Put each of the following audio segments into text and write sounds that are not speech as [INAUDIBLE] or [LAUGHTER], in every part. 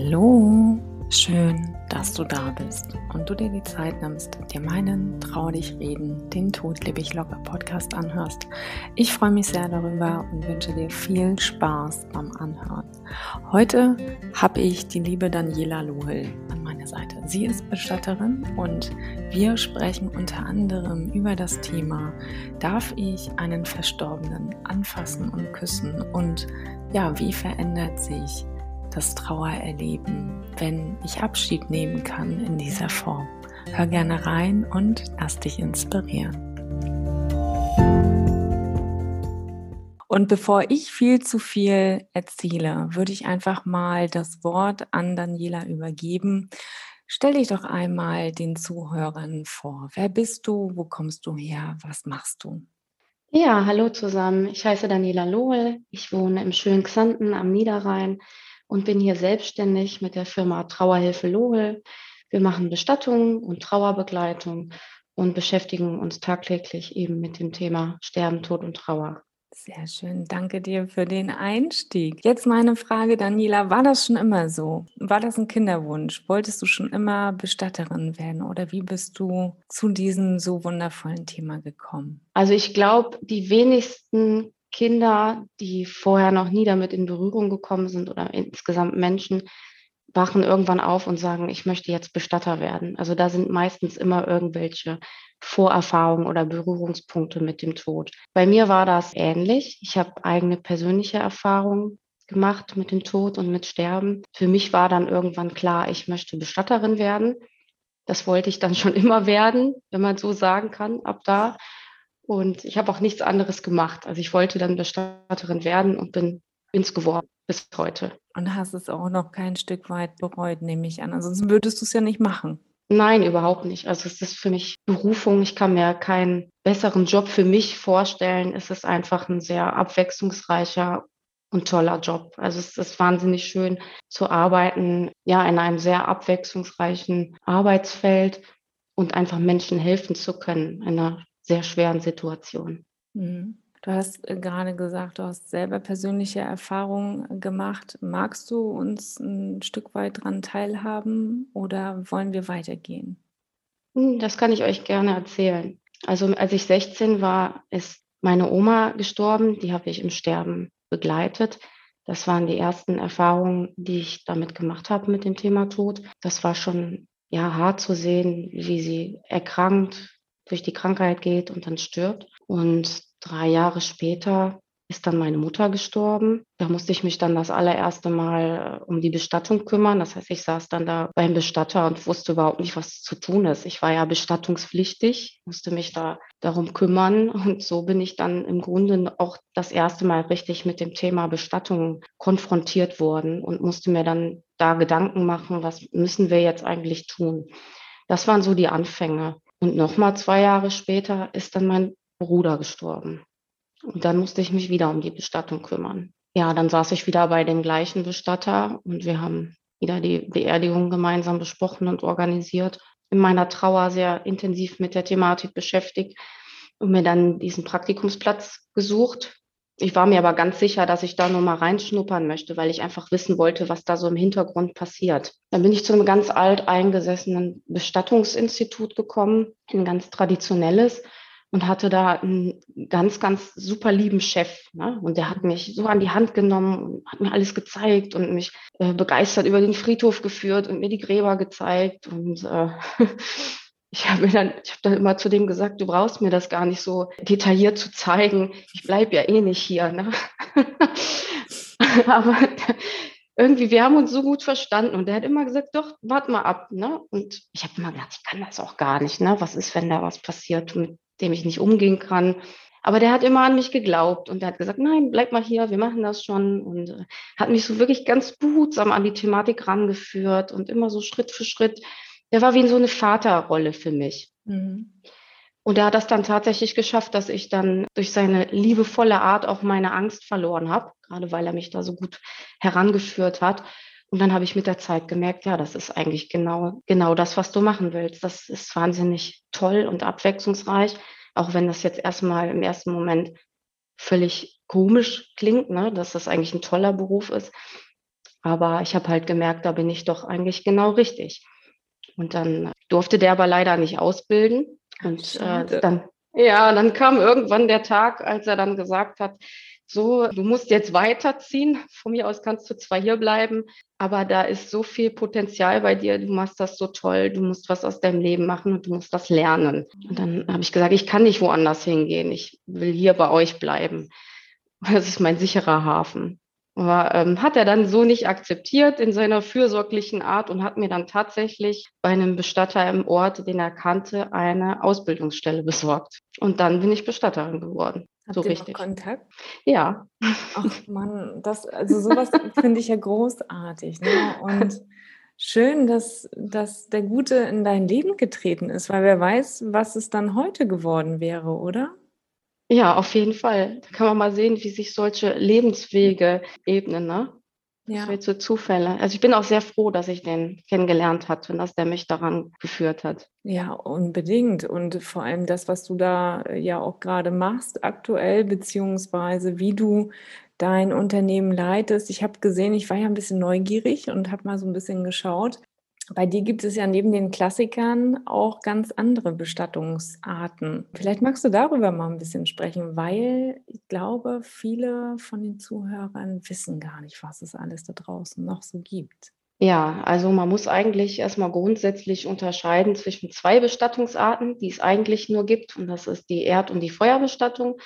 Hallo, schön, dass du da bist und du dir die Zeit nimmst, dir meinen Trau dich reden, den Tod lebe ich locker Podcast anhörst. Ich freue mich sehr darüber und wünsche dir viel Spaß beim Anhören. Heute habe ich die liebe Daniela Lohel an meiner Seite. Sie ist Bestatterin und wir sprechen unter anderem über das Thema, darf ich einen Verstorbenen anfassen und küssen und ja, wie verändert sich das Trauererleben, wenn ich Abschied nehmen kann in dieser Form. Hör gerne rein und lass dich inspirieren. Und bevor ich viel zu viel erzähle, würde ich einfach mal das Wort an Daniela übergeben. Stell dich doch einmal den Zuhörern vor. Wer bist du? Wo kommst du her? Was machst du? Ja, hallo zusammen. Ich heiße Daniela Lohl. Ich wohne im schönen Xanten am Niederrhein und bin hier selbstständig mit der Firma Trauerhilfe Lohel. Wir machen Bestattung und Trauerbegleitung und beschäftigen uns tagtäglich eben mit dem Thema Sterben, Tod und Trauer. Sehr schön, danke dir für den Einstieg. Jetzt meine Frage, Daniela, war das schon immer so? War das ein Kinderwunsch? Wolltest du schon immer Bestatterin werden oder wie bist du zu diesem so wundervollen Thema gekommen? Also ich glaube, die wenigsten Kinder, die vorher noch nie damit in Berührung gekommen sind oder insgesamt Menschen, wachen irgendwann auf und sagen, ich möchte jetzt Bestatter werden. Also da sind meistens immer irgendwelche Vorerfahrungen oder Berührungspunkte mit dem Tod. Bei mir war das ähnlich. Ich habe eigene persönliche Erfahrungen gemacht mit dem Tod und mit Sterben. Für mich war dann irgendwann klar, ich möchte Bestatterin werden. Das wollte ich dann schon [LAUGHS] immer werden, wenn man so sagen kann, ab da. Und ich habe auch nichts anderes gemacht. Also ich wollte dann Bestatterin werden und bin es geworden bis heute. Und hast es auch noch kein Stück weit bereut, nehme ich an. Ansonsten würdest du es ja nicht machen. Nein, überhaupt nicht. Also es ist für mich Berufung. Ich kann mir keinen besseren Job für mich vorstellen. Es ist einfach ein sehr abwechslungsreicher und toller Job. Also es ist wahnsinnig schön zu arbeiten, ja, in einem sehr abwechslungsreichen Arbeitsfeld und einfach Menschen helfen zu können in einer sehr schweren Situation. Mhm. Du hast äh, gerade gesagt, du hast selber persönliche Erfahrungen gemacht. Magst du uns ein Stück weit daran teilhaben oder wollen wir weitergehen? Hm, das kann ich euch gerne erzählen. Also als ich 16 war, ist meine Oma gestorben. Die habe ich im Sterben begleitet. Das waren die ersten Erfahrungen, die ich damit gemacht habe mit dem Thema Tod. Das war schon ja hart zu sehen, wie sie erkrankt, durch die Krankheit geht und dann stirbt. Und drei Jahre später ist dann meine Mutter gestorben. Da musste ich mich dann das allererste Mal äh, um die Bestattung kümmern. Das heißt, ich saß dann da beim Bestatter und wusste überhaupt nicht, was zu tun ist. Ich war ja bestattungspflichtig, musste mich da darum kümmern. Und so bin ich dann im Grunde auch das erste Mal richtig mit dem Thema Bestattung konfrontiert worden und musste mir dann da Gedanken machen, was müssen wir jetzt eigentlich tun. Das waren so die Anfänge. Und nochmal zwei Jahre später ist dann mein Bruder gestorben. Und dann musste ich mich wieder um die Bestattung kümmern. Ja, dann saß ich wieder bei dem gleichen Bestatter und wir haben wieder die Beerdigung gemeinsam besprochen und organisiert. In meiner Trauer sehr intensiv mit der Thematik beschäftigt und mir dann diesen Praktikumsplatz gesucht ich war mir aber ganz sicher, dass ich da nur mal reinschnuppern möchte, weil ich einfach wissen wollte, was da so im Hintergrund passiert. Dann bin ich zu einem ganz alt eingesessenen Bestattungsinstitut gekommen, ein ganz traditionelles und hatte da einen ganz, ganz super lieben Chef. Ne? Und der hat mich so an die Hand genommen und hat mir alles gezeigt und mich äh, begeistert über den Friedhof geführt und mir die Gräber gezeigt. Und äh, [LAUGHS] ich habe dann, ich habe dann immer zu dem gesagt, du brauchst mir das gar nicht so detailliert zu zeigen. Ich bleibe ja eh nicht hier. Ne? [LAUGHS] Aber irgendwie, wir haben uns so gut verstanden und der hat immer gesagt, doch, warte mal ab. Ne? Und ich habe immer gedacht, ich kann das auch gar nicht. Ne? Was ist, wenn da was passiert, mit dem ich nicht umgehen kann? Aber der hat immer an mich geglaubt und der hat gesagt, nein, bleib mal hier, wir machen das schon. Und äh, hat mich so wirklich ganz behutsam an die Thematik rangeführt und immer so Schritt für Schritt der war wie so eine Vaterrolle für mich. Mhm. Und er hat das dann tatsächlich geschafft, dass ich dann durch seine liebevolle Art auch meine Angst verloren habe, gerade weil er mich da so gut herangeführt hat. Und dann habe ich mit der Zeit gemerkt, ja, das ist eigentlich genau, genau das, was du machen willst. Das ist wahnsinnig toll und abwechslungsreich, auch wenn das jetzt erstmal im ersten Moment völlig komisch klingt, ne, dass das eigentlich ein toller Beruf ist. Aber ich habe halt gemerkt, da bin ich doch eigentlich genau richtig. Und dann durfte der aber leider nicht ausbilden. Und äh, dann, ja, dann kam irgendwann der Tag, als er dann gesagt hat, so, du musst jetzt weiterziehen. Von mir aus kannst du zwar hier bleiben, aber da ist so viel Potenzial bei dir. Du machst das so toll. Du musst was aus deinem Leben machen und du musst das lernen. Und dann habe ich gesagt, ich kann nicht woanders hingehen. Ich will hier bei euch bleiben. Das ist mein sicherer Hafen. Aber ähm, hat er dann so nicht akzeptiert in seiner fürsorglichen Art und hat mir dann tatsächlich bei einem Bestatter im Ort, den er kannte, eine Ausbildungsstelle besorgt. Und dann bin ich Bestatterin geworden. Habt so richtig. Kontakt? Ja. Ach man, das, also sowas finde ich ja großartig. Ne? Und schön, dass, dass der Gute in dein Leben getreten ist, weil wer weiß, was es dann heute geworden wäre, oder? Ja, auf jeden Fall. Da kann man mal sehen, wie sich solche Lebenswege ebnen, ne? Ja. Das so Zufälle. Also ich bin auch sehr froh, dass ich den kennengelernt hatte und dass der mich daran geführt hat. Ja, unbedingt. Und vor allem das, was du da äh, ja auch gerade machst, aktuell, beziehungsweise wie du dein Unternehmen leitest. Ich habe gesehen, ich war ja ein bisschen neugierig und habe mal so ein bisschen geschaut. Bei dir gibt es ja neben den Klassikern auch ganz andere Bestattungsarten. Vielleicht magst du darüber mal ein bisschen sprechen, weil ich glaube, viele von den Zuhörern wissen gar nicht, was es alles da draußen noch so gibt. Ja, also man muss eigentlich erstmal grundsätzlich unterscheiden zwischen zwei Bestattungsarten, die es eigentlich nur gibt. Und das ist die Erd- und die Feuerbestattung.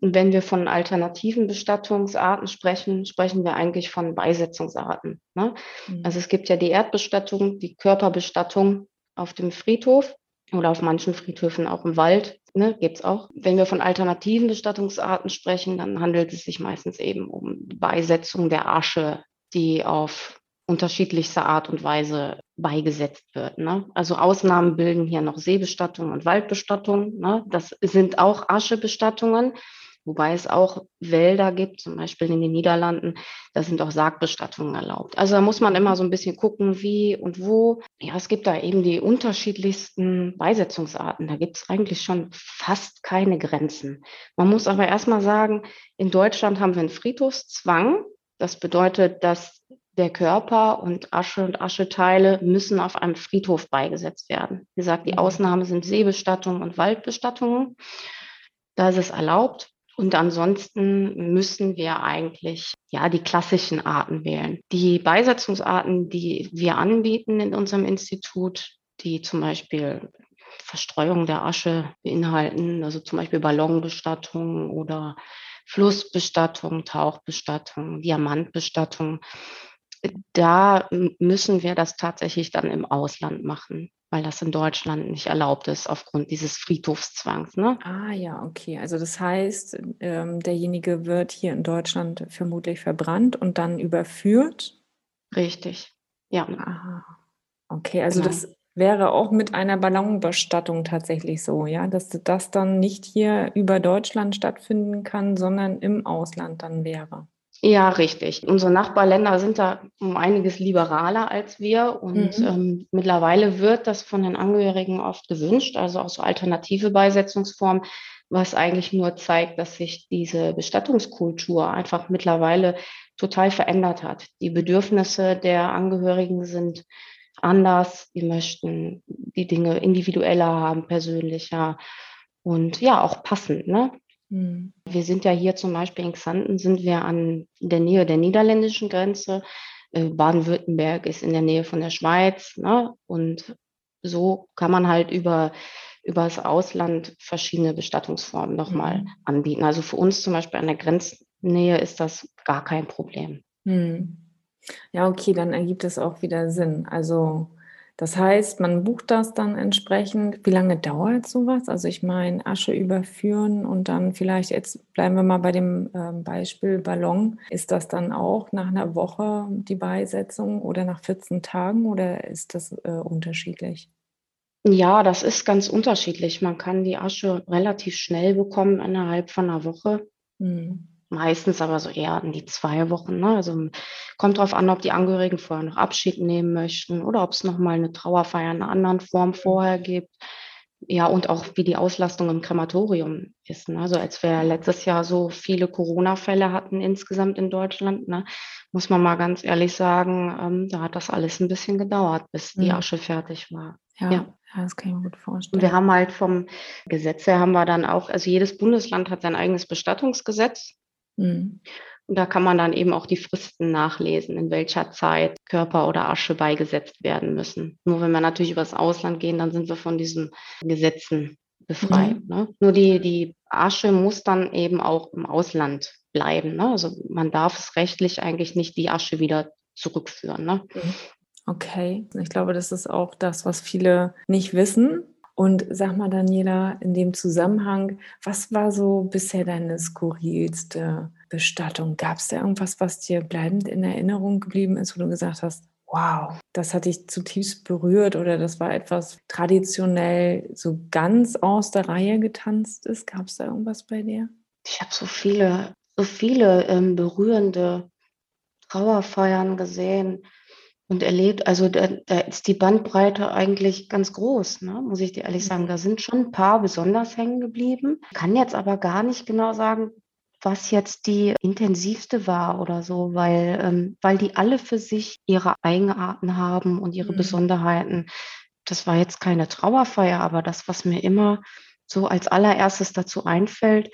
Und wenn wir von alternativen Bestattungsarten sprechen, sprechen wir eigentlich von Beisetzungsarten. Ne? Mhm. Also es gibt ja die Erdbestattung, die Körperbestattung auf dem Friedhof oder auf manchen Friedhöfen auch im Wald. Ne, gibt es auch. Wenn wir von alternativen Bestattungsarten sprechen, dann handelt es sich meistens eben um Beisetzung der Asche, die auf unterschiedlichste Art und Weise beigesetzt wird. Ne? Also Ausnahmen bilden hier noch Seebestattung und Waldbestattung. Ne? Das sind auch Aschebestattungen, wobei es auch Wälder gibt, zum Beispiel in den Niederlanden, da sind auch Sargbestattungen erlaubt. Also da muss man immer so ein bisschen gucken, wie und wo. Ja, es gibt da eben die unterschiedlichsten Beisetzungsarten. Da gibt es eigentlich schon fast keine Grenzen. Man muss aber erstmal sagen, in Deutschland haben wir einen Friedhofszwang. Das bedeutet, dass der Körper und Asche und Ascheteile müssen auf einem Friedhof beigesetzt werden. Wie gesagt, die mhm. Ausnahme sind Seebestattungen und Waldbestattungen. Da ist es erlaubt. Und ansonsten müssen wir eigentlich ja die klassischen Arten wählen. Die Beisetzungsarten, die wir anbieten in unserem Institut, die zum Beispiel Verstreuung der Asche beinhalten, also zum Beispiel Ballonbestattung oder Flussbestattung, Tauchbestattung, Diamantbestattung. Da müssen wir das tatsächlich dann im Ausland machen weil das in Deutschland nicht erlaubt ist aufgrund dieses Friedhofszwangs. Ne? Ah ja, okay. Also das heißt, ähm, derjenige wird hier in Deutschland vermutlich verbrannt und dann überführt. Richtig, ja. Aha. Okay, also genau. das wäre auch mit einer Ballonbestattung tatsächlich so, ja, dass das dann nicht hier über Deutschland stattfinden kann, sondern im Ausland dann wäre. Ja, richtig. Unsere Nachbarländer sind da um einiges liberaler als wir und mhm. ähm, mittlerweile wird das von den Angehörigen oft gewünscht, also auch so alternative Beisetzungsformen, was eigentlich nur zeigt, dass sich diese Bestattungskultur einfach mittlerweile total verändert hat. Die Bedürfnisse der Angehörigen sind anders, die möchten die Dinge individueller haben, persönlicher und ja, auch passend. Ne? Mhm. Wir sind ja hier zum Beispiel in Xanten, sind wir an der Nähe der niederländischen Grenze. Äh, Baden-Württemberg ist in der Nähe von der Schweiz. Ne? Und so kann man halt über, über das Ausland verschiedene Bestattungsformen nochmal mhm. anbieten. Also für uns zum Beispiel an der Grenznähe ist das gar kein Problem. Mhm. Ja, okay, dann ergibt es auch wieder Sinn. Also das heißt, man bucht das dann entsprechend. Wie lange dauert sowas? Also ich meine, Asche überführen und dann vielleicht, jetzt bleiben wir mal bei dem äh, Beispiel Ballon. Ist das dann auch nach einer Woche die Beisetzung oder nach 14 Tagen oder ist das äh, unterschiedlich? Ja, das ist ganz unterschiedlich. Man kann die Asche relativ schnell bekommen, innerhalb von einer Woche. Hm. Meistens aber so eher in die zwei Wochen. Ne? Also kommt darauf an, ob die Angehörigen vorher noch Abschied nehmen möchten oder ob es nochmal eine Trauerfeier in einer anderen Form vorher gibt. ja, und auch wie die Auslastung im Krematorium ist. Ne? Also als wir letztes Jahr so viele Corona-Fälle hatten insgesamt in Deutschland, ne, muss man mal ganz ehrlich sagen, ähm, da hat das alles ein bisschen gedauert, bis die mhm. Asche fertig war. Ja, ja. ja, das kann ich mir gut vorstellen. Und wir haben halt vom Gesetz her haben wir dann auch, also jedes Bundesland hat sein eigenes Bestattungsgesetz. Mhm. Und da kann man dann eben auch die Fristen nachlesen, in welcher Zeit Körper oder Asche beigesetzt werden müssen. Nur wenn wir natürlich übers Ausland gehen, dann sind wir von diesen Gesetzen befreit. Mhm. Ne? Nur die, die Asche muss dann eben auch im Ausland bleiben. Ne? Also man darf es rechtlich eigentlich nicht die Asche wieder zurückführen. Ne? Mhm. Okay, ich glaube, das ist auch das, was viele nicht wissen. Und sag mal, Daniela, in dem Zusammenhang, was war so bisher deine skurrilste Bestattung? Gab es da irgendwas, was dir bleibend in Erinnerung geblieben ist, wo du gesagt hast, wow, das hat dich zutiefst berührt oder das war etwas traditionell so ganz aus der Reihe getanzt ist? Gab es da irgendwas bei dir? Ich habe so viele, so viele ähm, berührende Trauerfeiern gesehen und erlebt. Also da, da, ist die Bandbreite eigentlich ganz groß, ne? muss ich dir ehrlich sagen. Da sind schon ein paar besonders hängen geblieben. Kann jetzt aber gar nicht genau sagen, was jetzt die intensivste war oder so, weil, ähm, weil die alle für sich ihre Eigenarten haben und ihre mhm. Besonderheiten. Das war jetzt keine Trauerfeier, aber das, was mir immer so als allererstes dazu einfällt,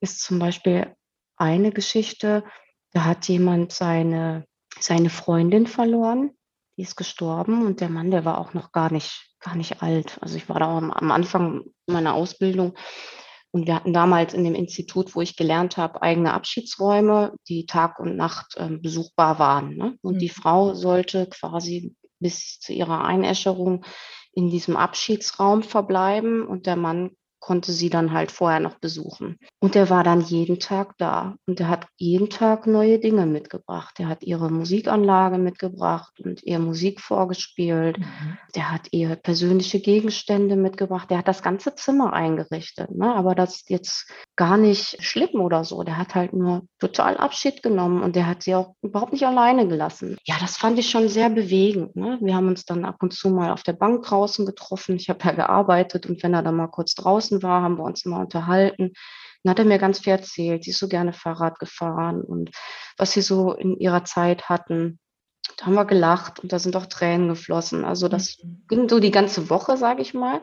ist zum Beispiel eine Geschichte, da hat jemand seine, seine Freundin verloren, die ist gestorben und der Mann, der war auch noch gar nicht, gar nicht alt. Also ich war da am Anfang meiner Ausbildung und wir hatten damals in dem Institut, wo ich gelernt habe, eigene Abschiedsräume, die Tag und Nacht äh, besuchbar waren. Ne? Und mhm. die Frau sollte quasi bis zu ihrer Einäscherung in diesem Abschiedsraum verbleiben und der Mann konnte sie dann halt vorher noch besuchen. Und er war dann jeden Tag da und er hat jeden Tag neue Dinge mitgebracht. Er hat ihre Musikanlage mitgebracht und ihr Musik vorgespielt. Mhm. Der hat ihr persönliche Gegenstände mitgebracht. Der hat das ganze Zimmer eingerichtet. Ne? Aber das ist jetzt gar nicht schlimm oder so. Der hat halt nur total Abschied genommen und der hat sie auch überhaupt nicht alleine gelassen. Ja, das fand ich schon sehr bewegend. Ne? Wir haben uns dann ab und zu mal auf der Bank draußen getroffen. Ich habe ja gearbeitet und wenn er dann mal kurz draußen draußen war, haben wir uns immer unterhalten. Dann hat er mir ganz viel erzählt. Sie ist so gerne Fahrrad gefahren und was sie so in ihrer Zeit hatten. Da haben wir gelacht und da sind auch Tränen geflossen. Also das mhm. ging so die ganze Woche, sage ich mal.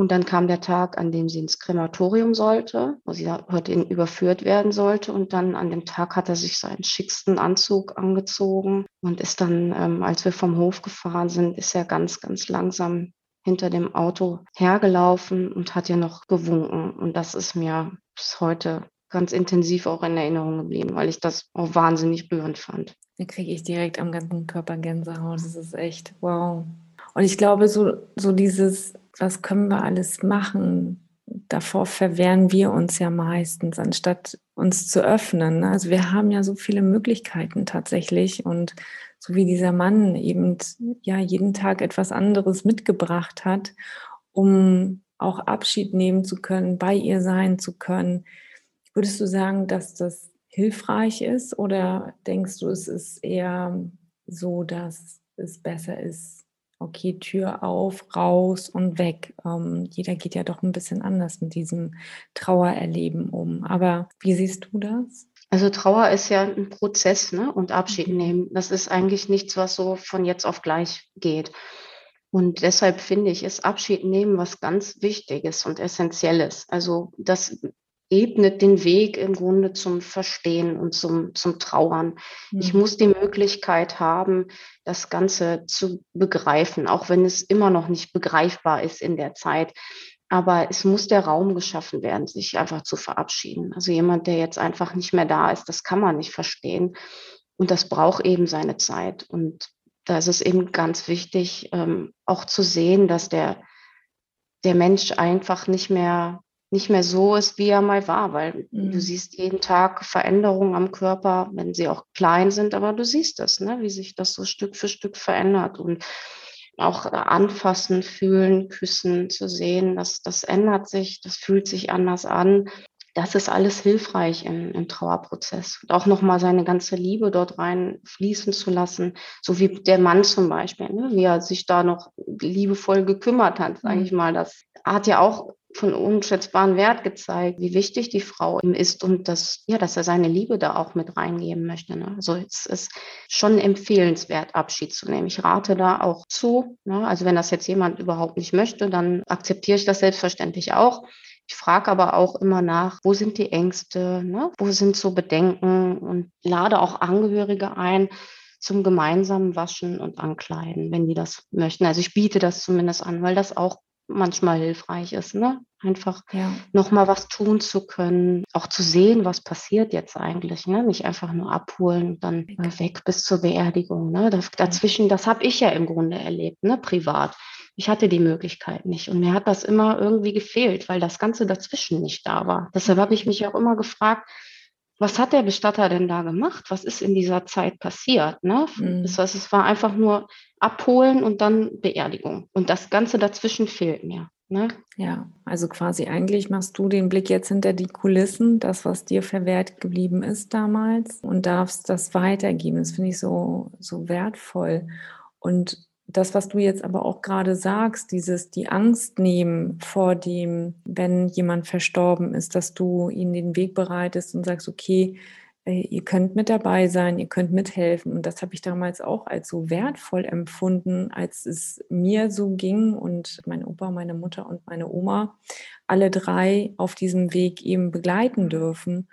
Und dann kam der Tag, an dem sie ins Krematorium sollte, wo sie heute überführt werden sollte. Und dann an dem Tag hat er sich seinen schicksten Anzug angezogen und ist dann, ähm, als wir vom Hof gefahren sind, ist er ganz, ganz langsam hinter dem Auto hergelaufen und hat ihr noch gewunken. Und das ist mir bis heute ganz intensiv auch in Erinnerung geblieben, weil ich das auch wahnsinnig rührend fand. Da kriege ich direkt am ganzen Körper Gänsehaut. Das ist echt wow. Und ich glaube, so, so dieses, was können wir alles machen, davor verwehren wir uns ja meistens, anstatt uns zu öffnen. Also wir haben ja so viele Möglichkeiten tatsächlich und so wie dieser Mann eben ja jeden Tag etwas anderes mitgebracht hat, um auch Abschied nehmen zu können, bei ihr sein zu können. Würdest du sagen, dass das hilfreich ist oder denkst du, es ist eher so, dass es besser ist, okay, Tür auf, raus und weg. Ähm, jeder geht ja doch ein bisschen anders mit diesem Trauererleben um. Aber wie siehst du das? Also Trauer ist ja ein Prozess ne? und Abschied mhm. nehmen. Das ist eigentlich nichts, was so von jetzt auf gleich geht. Und deshalb finde ich, ist Abschied nehmen was ganz Wichtiges und Essentielles. Also das ebnet den Weg im Grunde zum Verstehen und zum, zum Trauern. Mhm. Ich muss die Möglichkeit haben, das Ganze zu begreifen, auch wenn es immer noch nicht begreifbar ist in der Zeit. Aber es muss der Raum geschaffen werden, sich einfach zu verabschieden. Also jemand, der jetzt einfach nicht mehr da ist, das kann man nicht verstehen. Und das braucht eben seine Zeit. Und da ist es eben ganz wichtig, ähm, auch zu sehen, dass der, der Mensch einfach nicht mehr, nicht mehr so ist, wie er mal war, weil mhm. du siehst jeden Tag Veränderungen am Körper, wenn sie auch klein sind, aber du siehst es, ne, wie sich das so Stück für Stück verändert. Und auch anfassen, fühlen, küssen, zu sehen, dass das ändert sich, das fühlt sich anders an. das ist alles hilfreich im, im Trauerprozess. Und auch nochmal seine ganze Liebe dort rein fließen zu lassen, so wie der Mann zum Beispiel, ne? wie er sich da noch liebevoll gekümmert hat, sage ich mhm. mal. Das hat ja auch von unschätzbaren Wert gezeigt, wie wichtig die Frau ihm ist und dass, ja, dass er seine Liebe da auch mit reingeben möchte. Ne? Also es ist schon empfehlenswert, Abschied zu nehmen. Ich rate da auch zu. Ne? Also wenn das jetzt jemand überhaupt nicht möchte, dann akzeptiere ich das selbstverständlich auch. Ich frage aber auch immer nach, wo sind die Ängste, ne? wo sind so Bedenken und lade auch Angehörige ein zum gemeinsamen Waschen und Ankleiden, wenn die das möchten. Also ich biete das zumindest an, weil das auch manchmal hilfreich ist, ne? Einfach ja. nochmal was tun zu können, auch zu sehen, was passiert jetzt eigentlich, ne? Nicht einfach nur abholen und dann weg bis zur Beerdigung. Ne? Dazwischen, das habe ich ja im Grunde erlebt, ne? Privat. Ich hatte die Möglichkeit nicht. Und mir hat das immer irgendwie gefehlt, weil das Ganze dazwischen nicht da war. Deshalb habe ich mich auch immer gefragt, was hat der Bestatter denn da gemacht? Was ist in dieser Zeit passiert? Ne? Mhm. Das heißt, es war einfach nur abholen und dann Beerdigung. Und das Ganze dazwischen fehlt mir. Ne? Ja, also quasi eigentlich machst du den Blick jetzt hinter die Kulissen, das, was dir verwehrt geblieben ist damals, und darfst das weitergeben. Das finde ich so, so wertvoll. Und das, was du jetzt aber auch gerade sagst, dieses die Angst nehmen vor dem, wenn jemand verstorben ist, dass du ihnen den Weg bereitest und sagst, okay, ihr könnt mit dabei sein, ihr könnt mithelfen. Und das habe ich damals auch als so wertvoll empfunden, als es mir so ging und mein Opa, meine Mutter und meine Oma alle drei auf diesem Weg eben begleiten dürfen.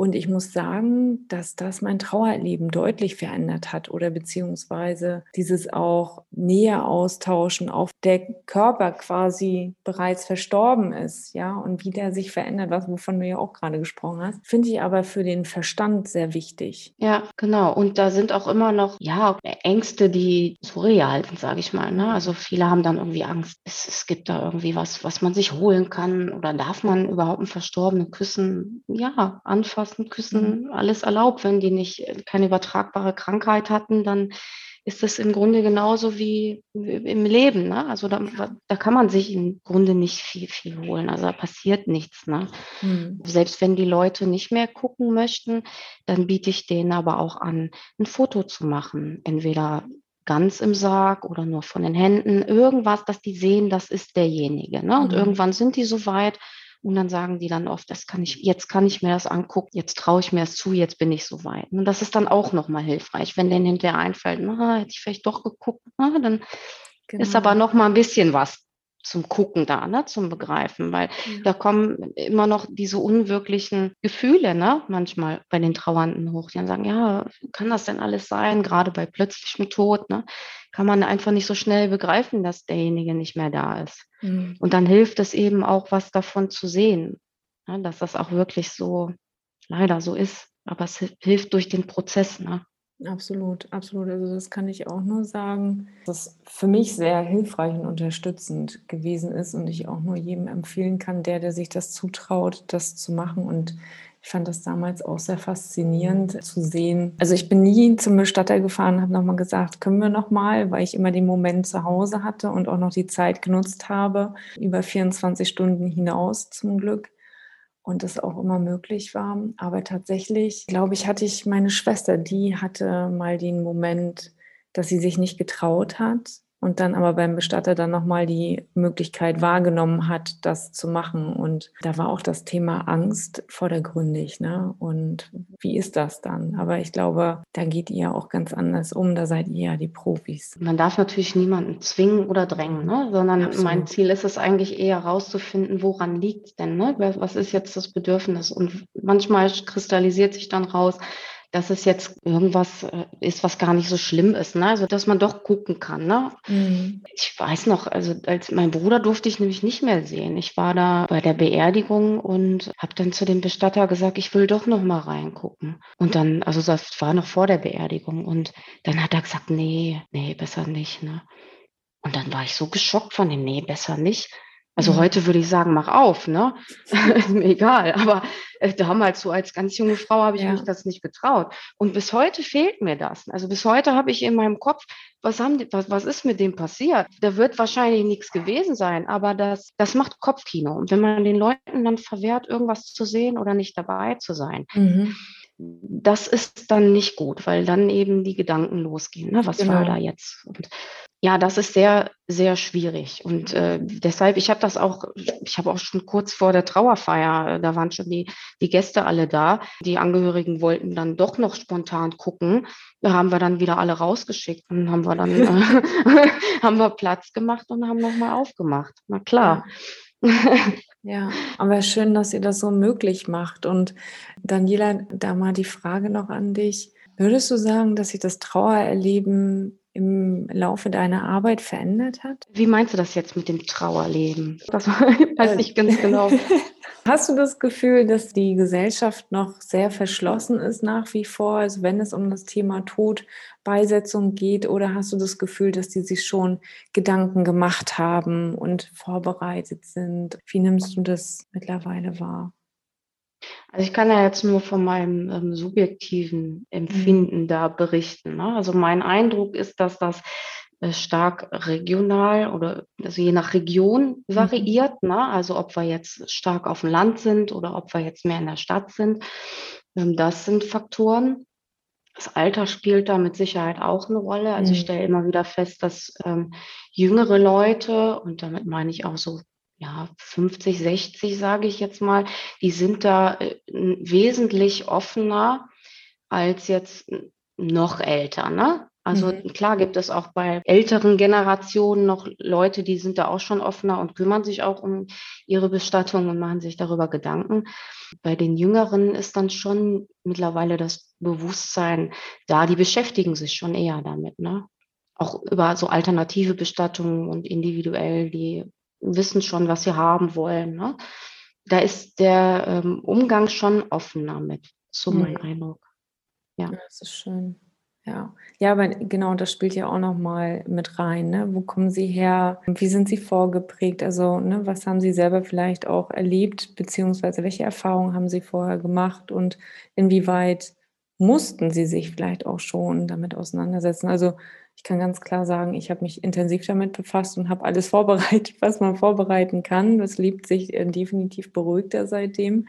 Und ich muss sagen, dass das mein Trauerleben deutlich verändert hat oder beziehungsweise dieses auch näher austauschen, auf der Körper quasi bereits verstorben ist, ja, und wie der sich verändert, was wovon du ja auch gerade gesprochen hast, finde ich aber für den Verstand sehr wichtig. Ja, genau. Und da sind auch immer noch, ja, Ängste, die so real sind, sage ich mal. Ne? Also viele haben dann irgendwie Angst, es, es gibt da irgendwie was, was man sich holen kann oder darf man überhaupt einen Verstorbenen küssen? Ja, anfassen anfassen, küssen, alles erlaubt. Wenn die nicht äh, keine übertragbare Krankheit hatten, dann ist das im Grunde genauso wie im Leben. Ne? Also da, da, kann man sich im Grunde nicht viel, viel holen. Also da passiert nichts. Ne? Mhm. Selbst wenn die Leute nicht mehr gucken möchten, dann biete ich denen aber auch an, ein Foto zu machen. Entweder ganz im Sarg oder nur von den Händen. Irgendwas, dass die sehen, das ist derjenige. Ne? Und mhm. irgendwann sind die so weit und dann sagen die dann oft, das kann ich, jetzt kann ich mir das angucken, jetzt traue ich mir das zu, jetzt bin ich so weit. Und das ist dann auch nochmal hilfreich, wenn denen hinterher einfällt, na, hätte ich vielleicht doch geguckt, na, dann genau. ist aber noch mal ein bisschen was zum Gucken da, ne, zum Begreifen, weil ja. da kommen immer noch diese unwirklichen Gefühle, ne, manchmal bei den Trauernden hoch, die dann sagen, ja, kann das denn alles sein, gerade bei plötzlichem Tod, ne, kann man einfach nicht so schnell begreifen, dass derjenige nicht mehr da ist. Mhm. Und dann hilft es eben auch, was davon zu sehen, ne, dass das auch wirklich so leider so ist, aber es hilft durch den Prozess, ne. Absolut, absolut. Also das kann ich auch nur sagen, dass für mich sehr hilfreich und unterstützend gewesen ist und ich auch nur jedem empfehlen kann, der, der sich das zutraut, das zu machen. Und ich fand das damals auch sehr faszinierend zu sehen. Also ich bin nie zum Bestatter gefahren, habe nochmal gesagt, können wir nochmal, weil ich immer den Moment zu Hause hatte und auch noch die Zeit genutzt habe, über 24 Stunden hinaus zum Glück und das auch immer möglich war. Aber tatsächlich, glaube ich, hatte ich meine Schwester, die hatte mal den Moment, dass sie sich nicht getraut hat und dann aber beim Bestatter dann nochmal die Möglichkeit wahrgenommen hat, das zu machen. Und da war auch das Thema Angst vordergründig. Ne? Und wie ist das dann? Aber ich glaube, da geht ihr auch ganz anders um. Da seid ihr ja die Profis. Man darf natürlich niemanden zwingen oder drängen, ne? sondern Absolut. mein Ziel ist es eigentlich eher herauszufinden, woran liegt es denn? Ne? Was ist jetzt das Bedürfnis? Und manchmal kristallisiert sich dann raus, dass es jetzt irgendwas äh, ist, was gar nicht so schlimm ist. Ne? Also, dass man doch gucken kann. Ne? Mhm. Ich weiß noch, also als mein Bruder durfte ich nämlich nicht mehr sehen. Ich war da bei der Beerdigung und habe dann zu dem Bestatter gesagt, ich will doch noch mal reingucken. Und dann, also das war noch vor der Beerdigung. Und dann hat er gesagt, nee, nee, besser nicht. Ne? Und dann war ich so geschockt von dem, nee, besser nicht. Also mhm. heute würde ich sagen, mach auf, ne? [LAUGHS] ist mir egal. Aber äh, damals so als ganz junge Frau habe ich ja. mich das nicht getraut. Und bis heute fehlt mir das. Also bis heute habe ich in meinem Kopf, was haben die, was, was ist mit dem passiert? Da wird wahrscheinlich nichts gewesen sein, aber das, das macht Kopfkino. Und wenn man den Leuten dann verwehrt, irgendwas zu sehen oder nicht dabei zu sein, mhm. das ist dann nicht gut, weil dann eben die Gedanken losgehen. Ne? Was genau. war da jetzt? Und ja, das ist sehr, sehr schwierig. Und äh, deshalb, ich habe das auch, ich habe auch schon kurz vor der Trauerfeier, äh, da waren schon die, die Gäste alle da. Die Angehörigen wollten dann doch noch spontan gucken. Da haben wir dann wieder alle rausgeschickt und haben wir dann [LAUGHS] äh, [LAUGHS] haben wir Platz gemacht und haben nochmal aufgemacht. Na klar. Ja, aber schön, dass ihr das so möglich macht. Und Daniela, da mal die Frage noch an dich. Würdest du sagen, dass sich das Trauererleben im Laufe deiner Arbeit verändert hat? Wie meinst du das jetzt mit dem Trauerleben? Das [LAUGHS] weiß ich ganz genau. Hast du das Gefühl, dass die Gesellschaft noch sehr verschlossen ist nach wie vor, also wenn es um das Thema Tod, Beisetzung geht, oder hast du das Gefühl, dass die sich schon Gedanken gemacht haben und vorbereitet sind? Wie nimmst du das mittlerweile wahr? Also ich kann ja jetzt nur von meinem ähm, subjektiven Empfinden mhm. da berichten. Ne? Also mein Eindruck ist, dass das äh, stark regional oder also je nach Region mhm. variiert. Mhm. Ne? Also ob wir jetzt stark auf dem Land sind oder ob wir jetzt mehr in der Stadt sind. Ähm, das sind Faktoren. Das Alter spielt da mit Sicherheit auch eine Rolle. Also mhm. ich stelle immer wieder fest, dass ähm, jüngere Leute, und damit meine ich auch so ja, 50, 60, sage ich jetzt mal, die sind da äh, wesentlich offener als jetzt noch älter. Ne? Also mhm. klar gibt es auch bei älteren Generationen noch Leute, die sind da auch schon offener und kümmern sich auch um ihre Bestattung und machen sich darüber Gedanken. Bei den Jüngeren ist dann schon mittlerweile das Bewusstsein da, die beschäftigen sich schon eher damit. Ne? Auch über so alternative Bestattungen und individuell, die wissen schon, was sie haben wollen. Ne? Da ist der ähm, Umgang schon offener mit, so mein mhm. Eindruck. Ja. Das ist schön. Ja, ja, aber genau, das spielt ja auch nochmal mit rein. Ne? Wo kommen Sie her? Wie sind Sie vorgeprägt? Also, ne, was haben Sie selber vielleicht auch erlebt, beziehungsweise welche Erfahrungen haben Sie vorher gemacht und inwieweit mussten Sie sich vielleicht auch schon damit auseinandersetzen? Also, ich kann ganz klar sagen, ich habe mich intensiv damit befasst und habe alles [LAUGHS] vorbereitet, was man vorbereiten kann. Das lebt sich äh, definitiv beruhigter seitdem.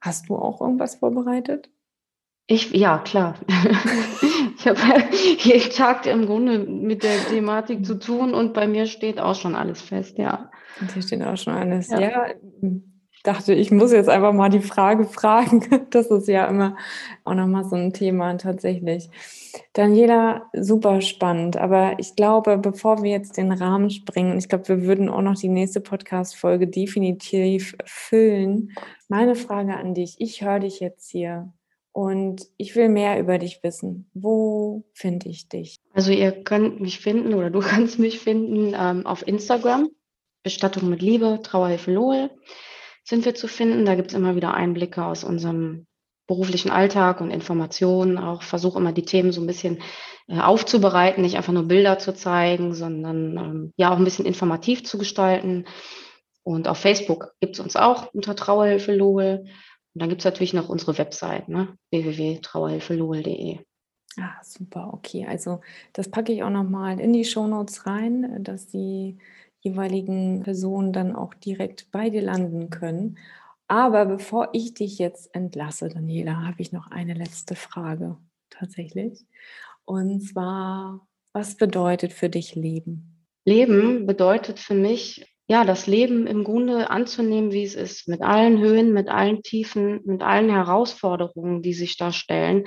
Hast du auch irgendwas vorbereitet? Ich, ja, klar. [LAUGHS] ich habe [LAUGHS] jeden Tag im Grunde mit der Thematik zu tun und bei mir steht auch schon alles fest, ja. Und hier steht auch schon alles. Ja, ja dachte, ich muss jetzt einfach mal die Frage fragen. [LAUGHS] Das ist ja immer auch nochmal so ein Thema tatsächlich. Daniela, super spannend. Aber ich glaube, bevor wir jetzt den Rahmen springen, ich glaube, wir würden auch noch die nächste Podcast-Folge definitiv füllen. Meine Frage an dich, ich höre dich jetzt hier und ich will mehr über dich wissen. Wo finde ich dich? Also ihr könnt mich finden oder du [LAUGHS] kannst mich finden ähm, auf Instagram. Bestattung mit Liebe, Trauerhilfe Lohl sind wir zu finden. Da gibt es immer wieder Einblicke aus unserem beruflichen Alltag und Informationen. Auch versuche immer die Themen so ein bisschen äh, aufzubereiten, nicht einfach nur Bilder zu zeigen, sondern ähm, ja auch ein bisschen informativ zu gestalten. Und auf Facebook gibt es uns auch unter Trauerhilfe Lohl. Und dann gibt es natürlich noch unsere Website, ne? www.trauerhilfelohl.de. Ah, super, okay. Also das packe ich auch nochmal in die Shownotes rein, dass die jeweiligen Personen dann auch direkt bei dir landen können. Aber bevor ich dich jetzt entlasse, Daniela, habe ich noch eine letzte Frage tatsächlich. Und zwar, was bedeutet für dich Leben? Leben bedeutet für mich, ja, das Leben im Grunde anzunehmen, wie es ist, mit allen Höhen, mit allen Tiefen, mit allen Herausforderungen, die sich da stellen,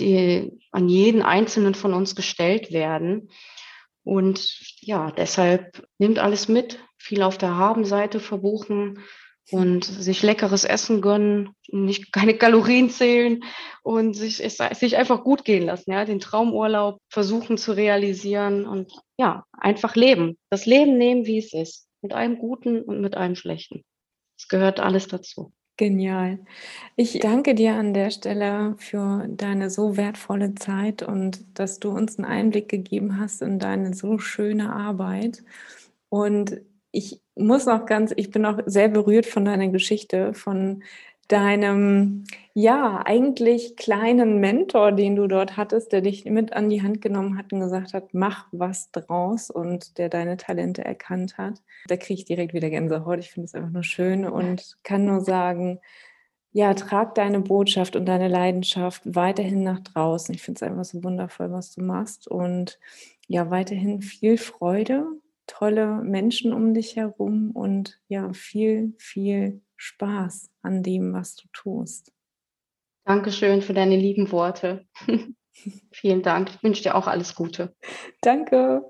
die an jeden Einzelnen von uns gestellt werden. Und ja, deshalb nimmt alles mit, viel auf der Habenseite verbuchen und sich leckeres Essen gönnen, nicht [LAUGHS] keine Kalorien zählen und sich, es, sich einfach gut gehen lassen, ja, den Traumurlaub versuchen zu realisieren und ja, einfach leben. Das Leben nehmen, wie es ist, mit einem Guten und mit einem Schlechten. Es gehört alles dazu. Genial. Ich danke dir an der Stelle für deine so wertvolle Zeit und dass du uns einen Einblick gegeben hast in deine so schöne Arbeit. Und ich muss noch ganz, ich bin auch sehr berührt von deiner Geschichte, von deinem, ja, eigentlich kleinen Mentor, den du dort hattest, der dich mit an die Hand genommen hat und gesagt hat, mach was draus und der deine Talente erkannt hat. Da kriege ich direkt wieder Gänsehaut. Ich finde es einfach nur schön und kann nur sagen, ja, trag deine Botschaft und deine Leidenschaft weiterhin nach draußen. Ich finde es einfach so wundervoll, was du machst und ja, weiterhin viel Freude, tolle Menschen um dich herum und ja, viel, viel Spaß an dem, was du tust. Dankeschön für deine lieben Worte. [LAUGHS] Vielen Dank. Ich wünsche dir auch alles Gute. Danke.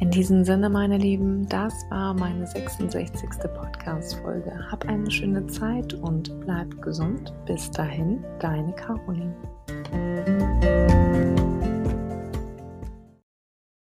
In diesem Sinne, meine Lieben, das war meine 66. Podcast-Folge. Hab eine schöne Zeit und bleib gesund. Bis dahin, deine Caroline.